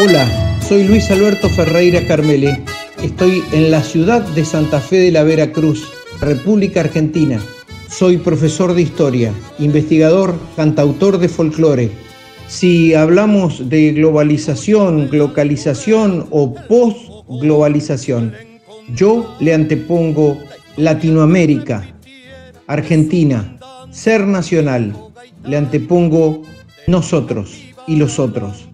Hola, soy Luis Alberto Ferreira Carmele. Estoy en la ciudad de Santa Fe de la Veracruz, República Argentina. Soy profesor de historia, investigador, cantautor de folclore. Si hablamos de globalización, localización o post-globalización, yo le antepongo Latinoamérica, Argentina, ser nacional. Le antepongo nosotros y los otros.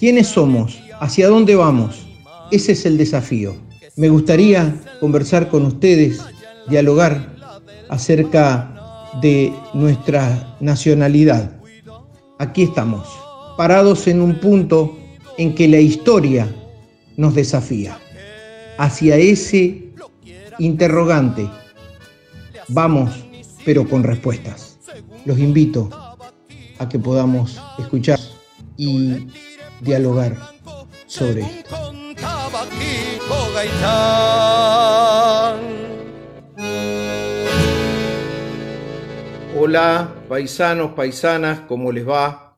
¿Quiénes somos? ¿Hacia dónde vamos? Ese es el desafío. Me gustaría conversar con ustedes, dialogar acerca de nuestra nacionalidad. Aquí estamos, parados en un punto en que la historia nos desafía. Hacia ese interrogante vamos, pero con respuestas. Los invito a que podamos escuchar y dialogar sobre esto. Hola, paisanos, paisanas, ¿cómo les va?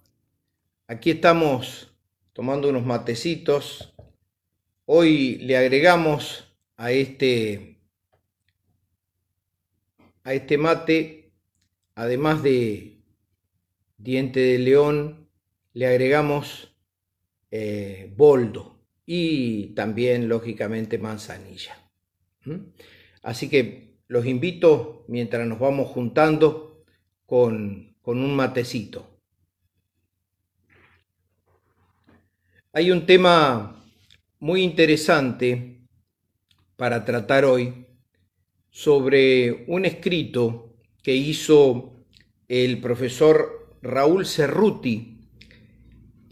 Aquí estamos tomando unos matecitos. Hoy le agregamos a este a este mate, además de diente de león, le agregamos eh, boldo y también, lógicamente, manzanilla. Así que los invito, mientras nos vamos juntando, con, un matecito. Hay un tema muy interesante para tratar hoy sobre un escrito que hizo el profesor Raúl Cerruti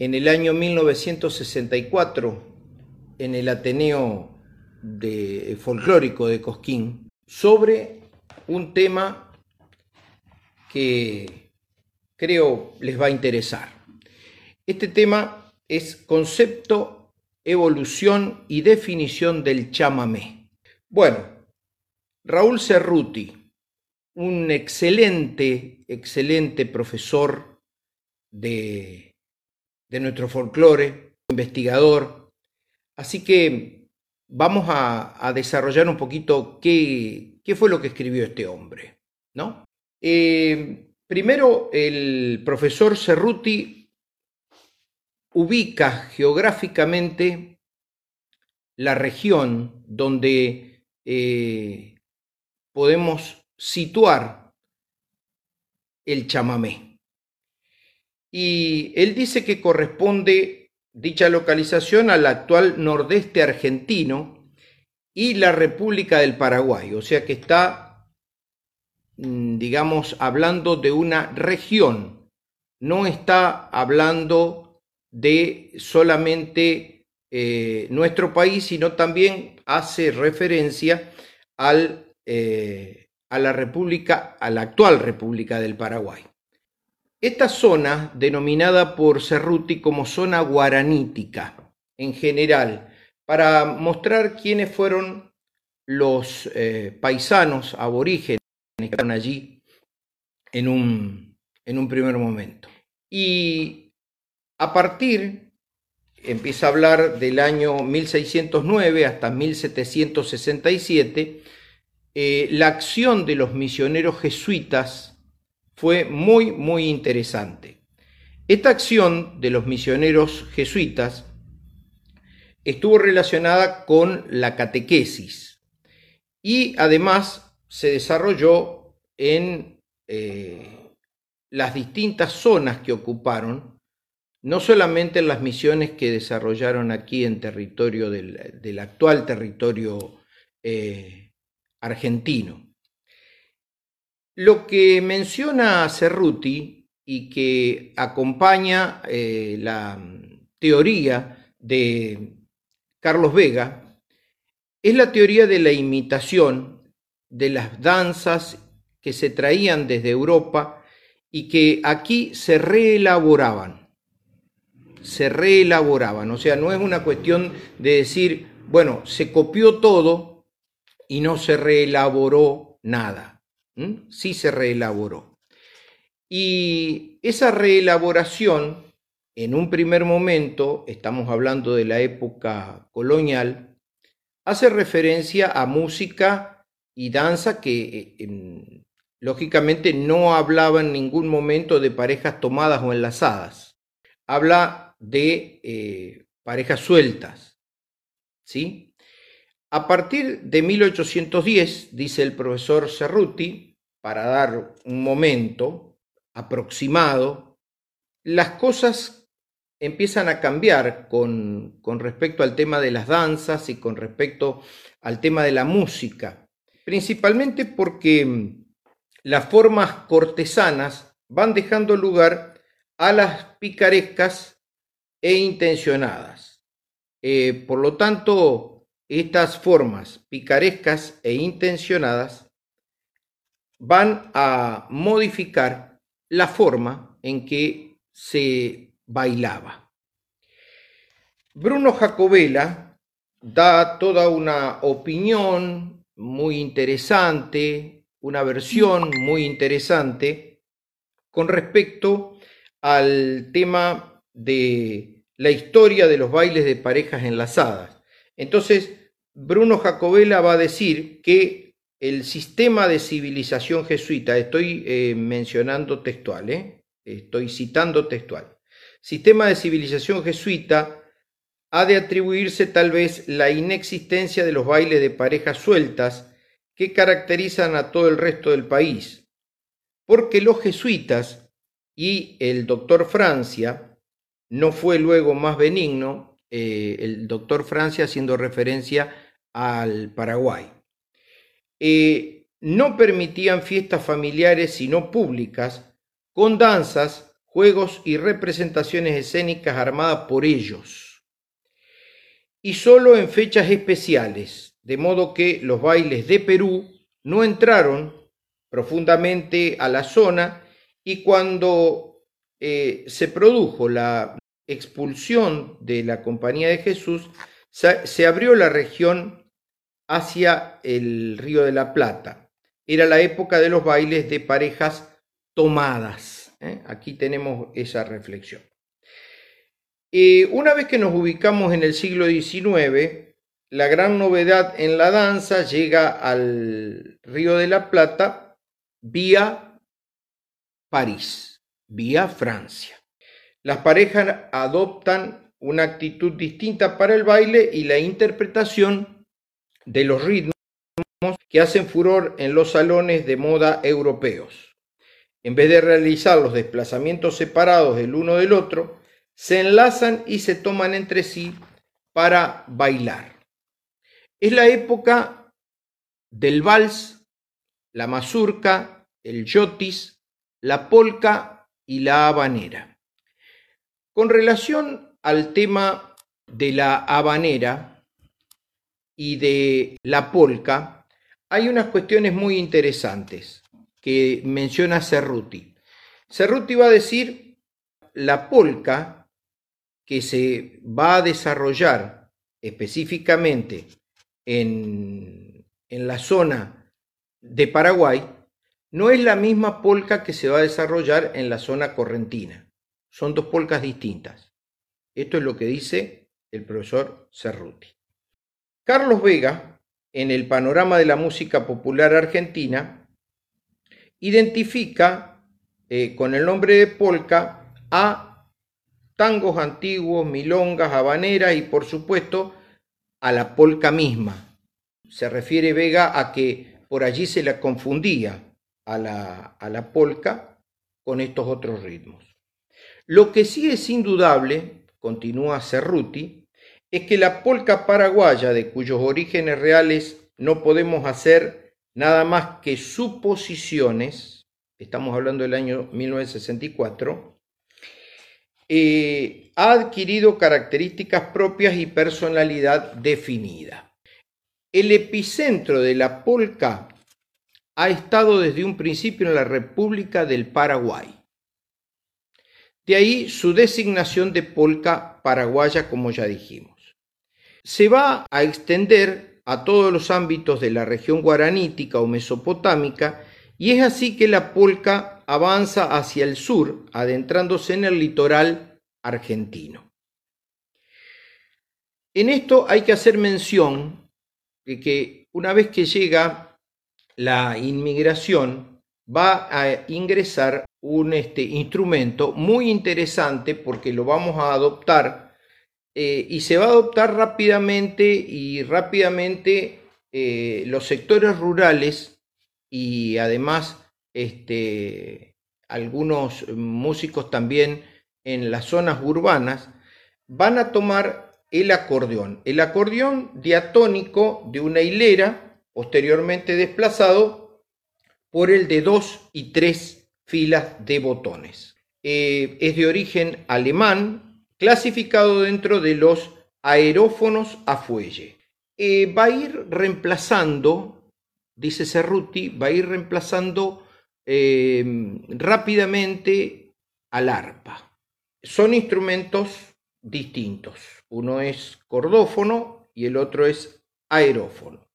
en el año 1964 en el Ateneo de Folclórico de Cosquín sobre un tema que creo les va a interesar. Este tema es concepto, evolución y definición del chamamé. Bueno, Raúl Cerruti, un excelente, excelente profesor de, de nuestro folclore, investigador. Así que vamos a, desarrollar un poquito qué, qué fue lo que escribió este hombre, ¿no? Eh, primero, el profesor Cerruti ubica geográficamente la región donde eh, podemos situar el chamamé. Y él dice que corresponde dicha localización al actual nordeste argentino y la República del Paraguay, o sea que está Mm, digamos, hablando de una región, no está hablando de solamente eh, nuestro país, sino también hace referencia al, eh, a la República, a la actual República del Paraguay. Esta zona, denominada por Cerruti como zona guaranítica, en general, para mostrar quiénes fueron los eh, paisanos aborígenes estaban allí en un, en un primer momento. Y a partir, empieza a hablar del año 1609 hasta 1767, eh, la acción de los misioneros jesuitas fue muy, muy interesante. Esta acción de los misioneros jesuitas estuvo relacionada con la catequesis y además se desarrolló en eh, las distintas zonas que ocuparon, no solamente en las misiones que desarrollaron aquí en territorio del, actual territorio eh, argentino. Lo que menciona Cerruti y que acompaña eh, la teoría de Carlos Vega es la teoría de la imitación de las danzas que se traían desde Europa y que aquí se reelaboraban. Se reelaboraban. O sea, no es una cuestión de decir, bueno, se copió todo y no se reelaboró nada. Sí se reelaboró. Y esa reelaboración en un primer momento, estamos hablando de la época colonial, hace referencia a música y danza que eh, lógicamente no hablaba en ningún momento de parejas tomadas o enlazadas. Habla de eh, parejas sueltas. ¿sí? A partir de 1810, dice el profesor Cerruti, para dar un momento aproximado, las cosas empiezan a cambiar con, con respecto al tema de las danzas y con respecto al tema de la música, principalmente porque mm, las formas cortesanas van dejando lugar a las picarescas e intencionadas. Eh, por lo tanto, estas formas picarescas e intencionadas van a modificar la forma en que se bailaba. Bruno Jacobella da toda una opinión muy interesante, una versión muy interesante con respecto al tema de la historia de los bailes de parejas enlazadas. Entonces, Bruno Jacobella va a decir que el sistema de civilización jesuita, estoy eh, mencionando textual, ¿eh? estoy citando textual, sistema de civilización jesuita ha de atribuirse tal vez la inexistencia de los bailes de parejas sueltas que caracterizan a todo el resto del país, porque los jesuitas y el doctor Francia no fue luego más benigno, eh, el doctor Francia haciendo referencia al Paraguay. Eh, no permitían fiestas familiares sino públicas, con danzas, juegos y representaciones escénicas armadas por ellos. Y solo en fechas especiales, de modo que los bailes de Perú no entraron profundamente a la zona y cuando eh, se produjo la expulsión de la Compañía de Jesús, se abrió la región hacia el Río de la Plata. Era la época de los bailes de parejas tomadas. ¿eh? Aquí tenemos esa reflexión. Eh, una vez que nos ubicamos en el siglo XIX, la gran novedad en la danza llega al Río de la Plata vía París, vía Francia. Las parejas adoptan una actitud distinta para el baile y la interpretación de los ritmos que hacen furor en los salones de moda europeos. En vez de realizar los desplazamientos separados del uno del otro, se enlazan y se toman entre sí para bailar. Es la época del vals, la mazurca, el yotis, la polca y la habanera. Con relación al tema de la habanera y de la polca, hay unas cuestiones muy interesantes que menciona Cerruti. Cerruti va a decir la polca que se va a desarrollar específicamente en, en la zona de Paraguay no es la misma polca que se va a desarrollar en la zona correntina. Son dos polcas distintas. Esto es lo que dice el profesor Cerruti. Carlos Vega, en el panorama de la música popular argentina, identifica eh, con el nombre de polca a tangos antiguos, milongas, habaneras y por supuesto a la polca misma. Se refiere Vega a que por allí se la confundía a la, a la polca con estos otros ritmos. Lo que sí es indudable, continúa Cerruti, es que la polca paraguaya, de cuyos orígenes reales no podemos hacer nada más que suposiciones, estamos hablando del año 1964, eh, ha adquirido características propias y personalidad definida. El epicentro de la polca ha estado desde un principio en la República del Paraguay. De ahí su designación de polca paraguaya, como ya dijimos. Se va a extender a todos los ámbitos de la región guaranítica o mesopotámica y es así que la polca avanza hacia el sur, adentrándose en el litoral argentino. En esto hay que hacer mención de que una vez que llega la inmigración, va a ingresar un este, instrumento muy interesante porque lo vamos a adoptar eh, y se va a adoptar rápidamente y rápidamente eh, los sectores rurales y además este, algunos músicos también en las zonas urbanas van a tomar el acordeón. El acordeón diatónico de una hilera, posteriormente desplazado por el de dos y tres filas de botones. Eh, es de origen alemán, clasificado dentro de los aerófonos a fuelle. Eh, va a ir reemplazando, dice Cerruti, va a ir reemplazando eh, rápidamente al arpa. Son instrumentos distintos. Uno es cordófono y el otro es aerófono.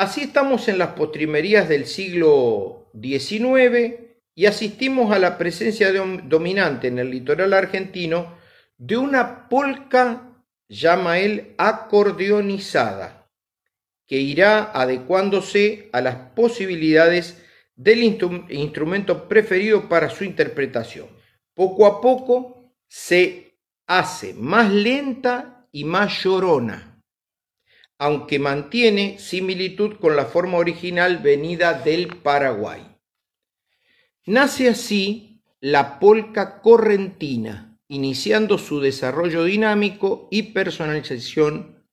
Así estamos en las postrimerías del siglo XIX y asistimos a la presencia dominante en el litoral argentino de una polca, llama él, acordeonizada, que irá adecuándose a las posibilidades del instrumento preferido para su interpretación. Poco a poco se hace más lenta y más llorona, aunque mantiene similitud con la forma original venida del Paraguay. Nace así la polca correntina, iniciando su desarrollo dinámico y personalización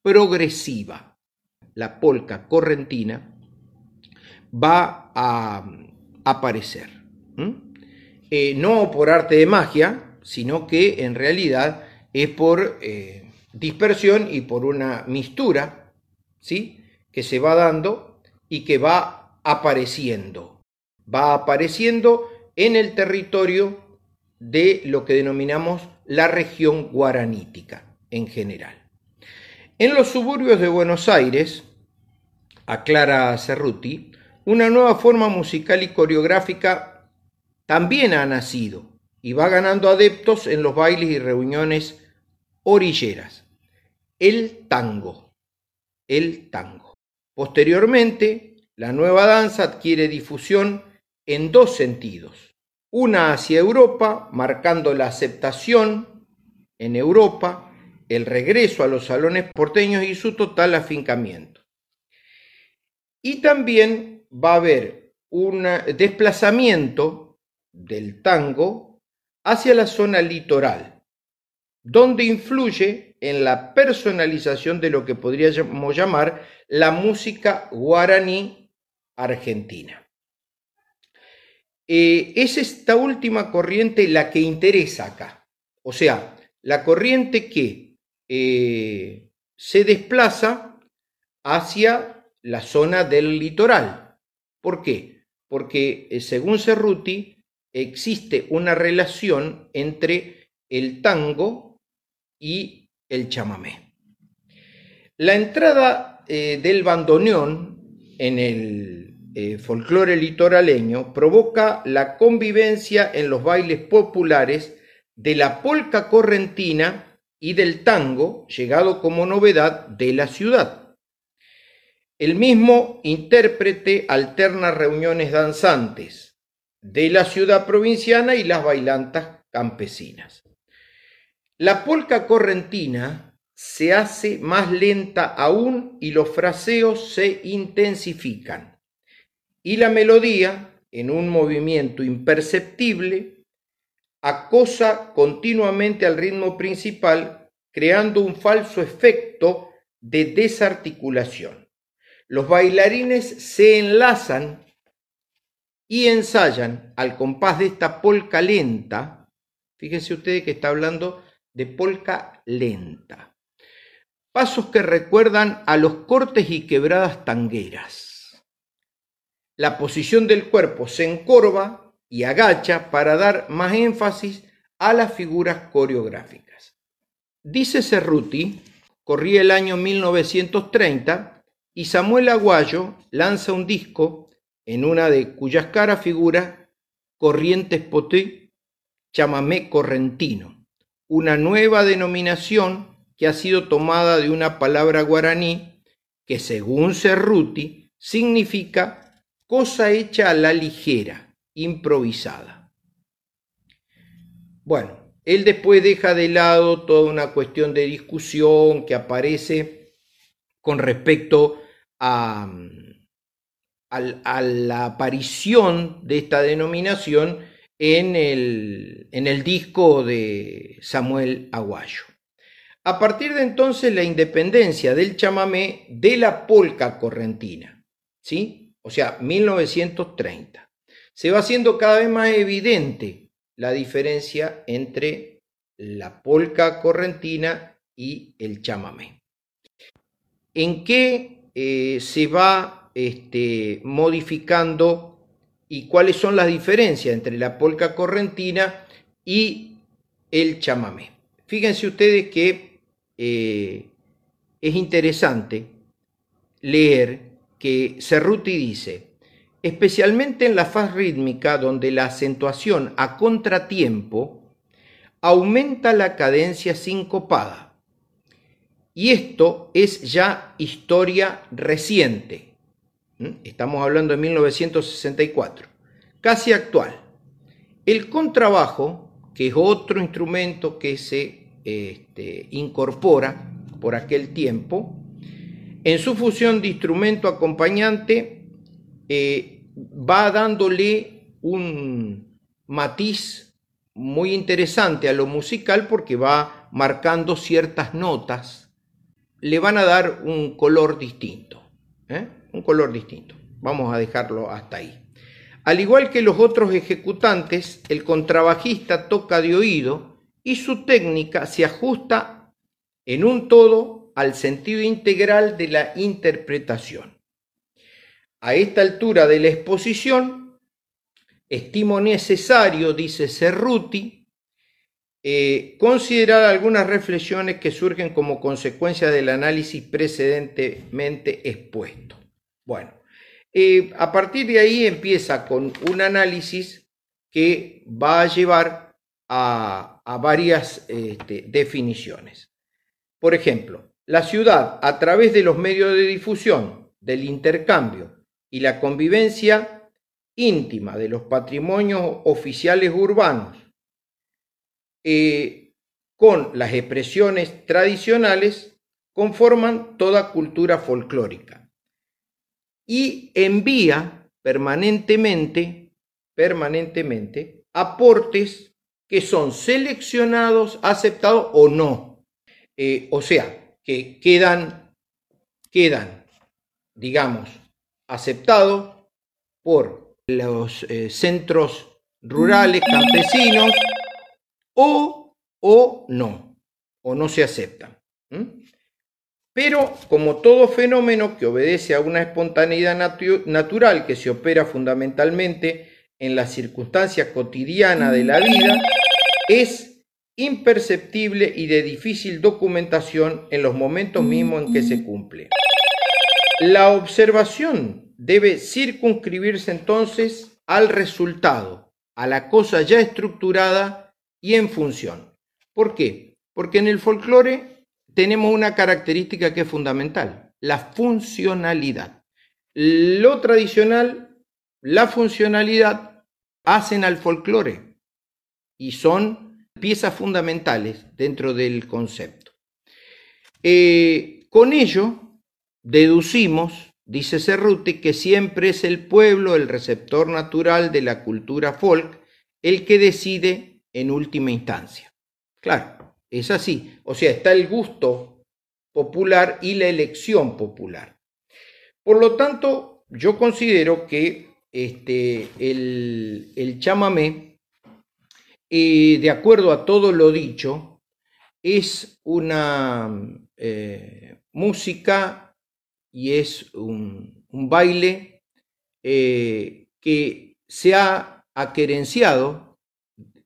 progresiva. La polca correntina va a aparecer. Eh, no por arte de magia, sino que en realidad es por eh, dispersión y por una mistura, ¿sí? Que se va dando y que va apareciendo. Va apareciendo en el territorio de lo que denominamos la región guaranítica en general. En los suburbios de Buenos Aires, aclara Cerruti, una nueva forma musical y coreográfica también ha nacido y va ganando adeptos en los bailes y reuniones orilleras. El tango. El tango. Posteriormente, la nueva danza adquiere difusión en dos sentidos. Una hacia Europa, marcando la aceptación en Europa, el regreso a los salones porteños y su total afincamiento. Y también va a haber un desplazamiento del tango hacia la zona litoral, donde influye en la personalización de lo que podríamos llamar la música guaraní argentina. Eh, es esta última corriente la que interesa acá, o sea, la corriente que eh, se desplaza hacia la zona del litoral, ¿Por qué? Porque eh, según Cerruti existe una relación entre el tango y el chamamé. La entrada eh, del bandoneón en el eh, folclore litoraleño provoca la convivencia en los bailes populares de la polca correntina y del tango, llegado como novedad de la ciudad. El mismo intérprete alterna reuniones danzantes de la ciudad provinciana y las bailantas campesinas. La polca correntina se hace más lenta aún y los fraseos se intensifican. Y la melodía, en un movimiento imperceptible, acosa continuamente al ritmo principal, creando un falso efecto de desarticulación. Los bailarines se enlazan y ensayan al compás de esta polca lenta. Fíjense ustedes que está hablando de polca lenta. Pasos que recuerdan a los cortes y quebradas tangueras. La posición del cuerpo se encorva y agacha para dar más énfasis a las figuras coreográficas. Dice Cerruti, corría el año 1930, y Samuel Aguayo lanza un disco en una de cuyas caras figura Corrientes Poté, chamamé correntino, una nueva denominación que ha sido tomada de una palabra guaraní que según Cerruti significa cosa hecha a la ligera, improvisada. Bueno, él después deja de lado toda una cuestión de discusión que aparece con respecto a, la aparición de esta denominación en el, en el disco de Samuel Aguayo. A partir de entonces la independencia del chamamé de la polca correntina, ¿sí? O sea, 1930. Se va haciendo cada vez más evidente la diferencia entre la polca correntina y el chamamé. ¿En qué eh, se va este, modificando y cuáles son las diferencias entre la polca correntina y el chamamé? Fíjense ustedes que eh, es interesante leer que Cerruti dice, especialmente en la faz rítmica donde la acentuación a contratiempo aumenta la cadencia sincopada. Y esto es ya historia reciente. Estamos hablando de 1964, casi actual. El contrabajo, que es otro instrumento que se este, incorpora por aquel tiempo, en su función de instrumento acompañante, eh, va dándole un matiz muy interesante a lo musical porque va marcando ciertas notas, le van a dar un color distinto, ¿eh? Un color distinto. Vamos a dejarlo hasta ahí. Al igual que los otros ejecutantes, el contrabajista toca de oído y su técnica se ajusta en un todo al sentido integral de la interpretación. A esta altura de la exposición, estimo necesario, dice Cerruti, eh, considerar algunas reflexiones que surgen como consecuencia del análisis precedentemente expuesto. Bueno, eh, a partir de ahí empieza con un análisis que va a llevar a, varias este, definiciones. Por ejemplo, la ciudad, a través de los medios de difusión, del intercambio y la convivencia íntima de los patrimonios oficiales urbanos, eh, con las expresiones tradicionales, conforman toda cultura folclórica y envía permanentemente, permanentemente aportes que son seleccionados, aceptados o no. Eh, o sea, que quedan, quedan, digamos, aceptados por los eh, centros rurales, campesinos, o, o no, o no se aceptan. Pero como todo fenómeno que obedece a una espontaneidad natural que se opera fundamentalmente en la circunstancia cotidiana de la vida, es imperceptible y de difícil documentación en los momentos mismos en que se cumple. La observación debe circunscribirse entonces al resultado, a la cosa ya estructurada y en función. ¿Por qué? Porque en el folclore tenemos una característica que es fundamental, la funcionalidad. Lo tradicional, la funcionalidad, hacen al folclore y son piezas fundamentales dentro del concepto. Eh, con ello, deducimos, dice Cerruti, que siempre es el pueblo el receptor natural de la cultura folk el que decide en última instancia. Claro, es así. O sea, está el gusto popular y la elección popular. Por lo tanto, yo considero que este, el, el chamamé, eh, de acuerdo a todo lo dicho, es una eh, música y es un, baile eh, que se ha aquerenciado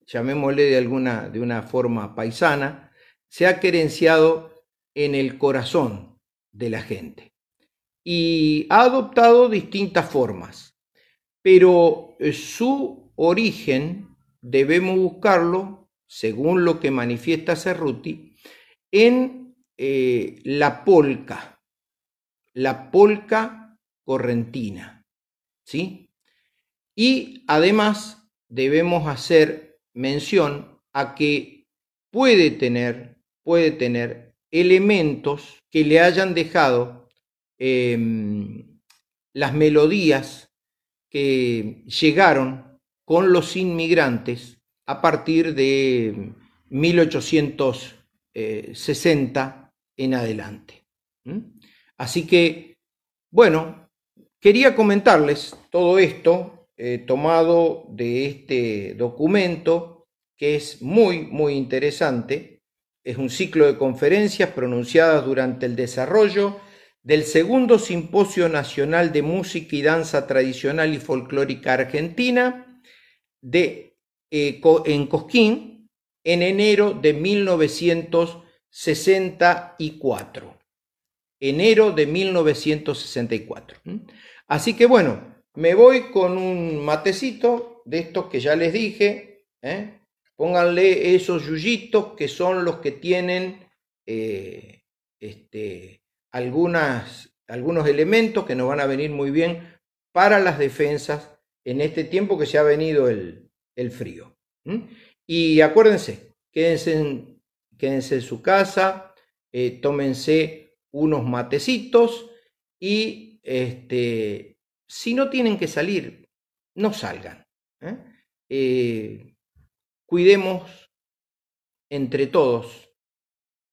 llamémosle de alguna de una forma paisana, se ha querenciado en el corazón de la gente y ha adoptado distintas formas, pero eh, su origen debemos buscarlo según lo que manifiesta Cerruti, en eh, la polca, la polca correntina, ¿sí? Y además debemos hacer mención a que puede tener, puede tener elementos que le hayan dejado em, las melodías que llegaron con los inmigrantes a partir de 1860 en adelante. Así que, bueno, quería comentarles todo esto eh, tomado de este documento que es muy, muy interesante. Es un ciclo de conferencias pronunciadas durante el desarrollo del segundo Simposio Nacional de Música y Danza Tradicional y Folclórica Argentina de, eh, en Cosquín en enero de 1964. Enero de 1964. Así que bueno, me voy con un matecito de estos que ya les dije. ¿eh? Pónganle esos yuyitos que son los que tienen eh, este, algunas, algunos elementos que nos van a venir muy bien para las defensas en este tiempo que se ha venido el, frío. Y acuérdense, quédense en, quédense en su casa, eh, tómense unos matecitos y este, si no tienen que salir, no salgan. ¿eh? Eh, cuidemos entre todos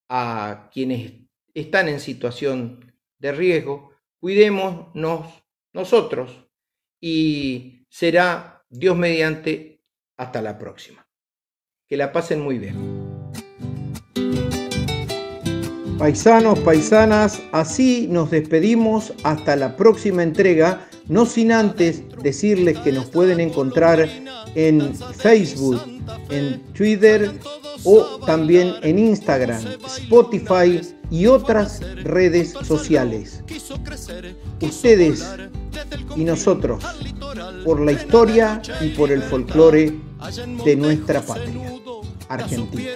a quienes están en situación de riesgo, cuidémonos nosotros y será Dios mediante hasta la próxima. Que la pasen muy bien. Paisanos, paisanas, así nos despedimos hasta la próxima entrega, no sin antes decirles que nos pueden encontrar en Facebook, en Twitter o también en Instagram, Spotify y otras redes sociales. Ustedes y nosotros, por la historia y por el folclore de nuestra patria, Argentina.